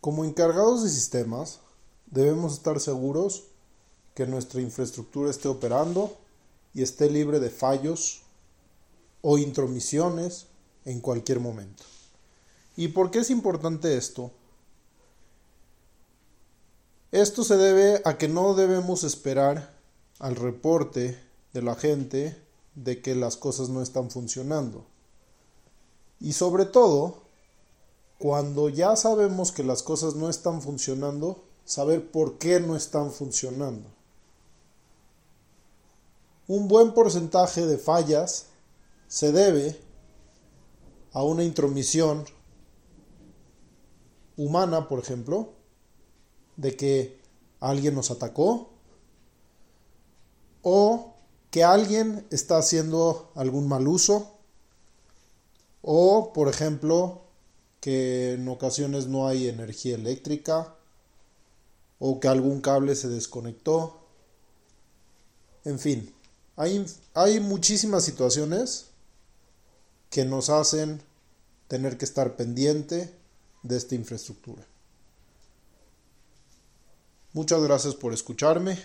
Como encargados de sistemas, debemos estar seguros que nuestra infraestructura esté operando y esté libre de fallos o intromisiones en cualquier momento. ¿Y por qué es importante esto? Esto se debe a que no debemos esperar al reporte de la gente de que las cosas no están funcionando. Y sobre todo, cuando ya sabemos que las cosas no están funcionando, saber por qué no están funcionando. Un buen porcentaje de fallas se debe a una intromisión humana, por ejemplo, de que alguien nos atacó o que alguien está haciendo algún mal uso o, por ejemplo, que en ocasiones no hay energía eléctrica o que algún cable se desconectó. En fin, hay, hay muchísimas situaciones que nos hacen tener que estar pendiente de esta infraestructura. Muchas gracias por escucharme.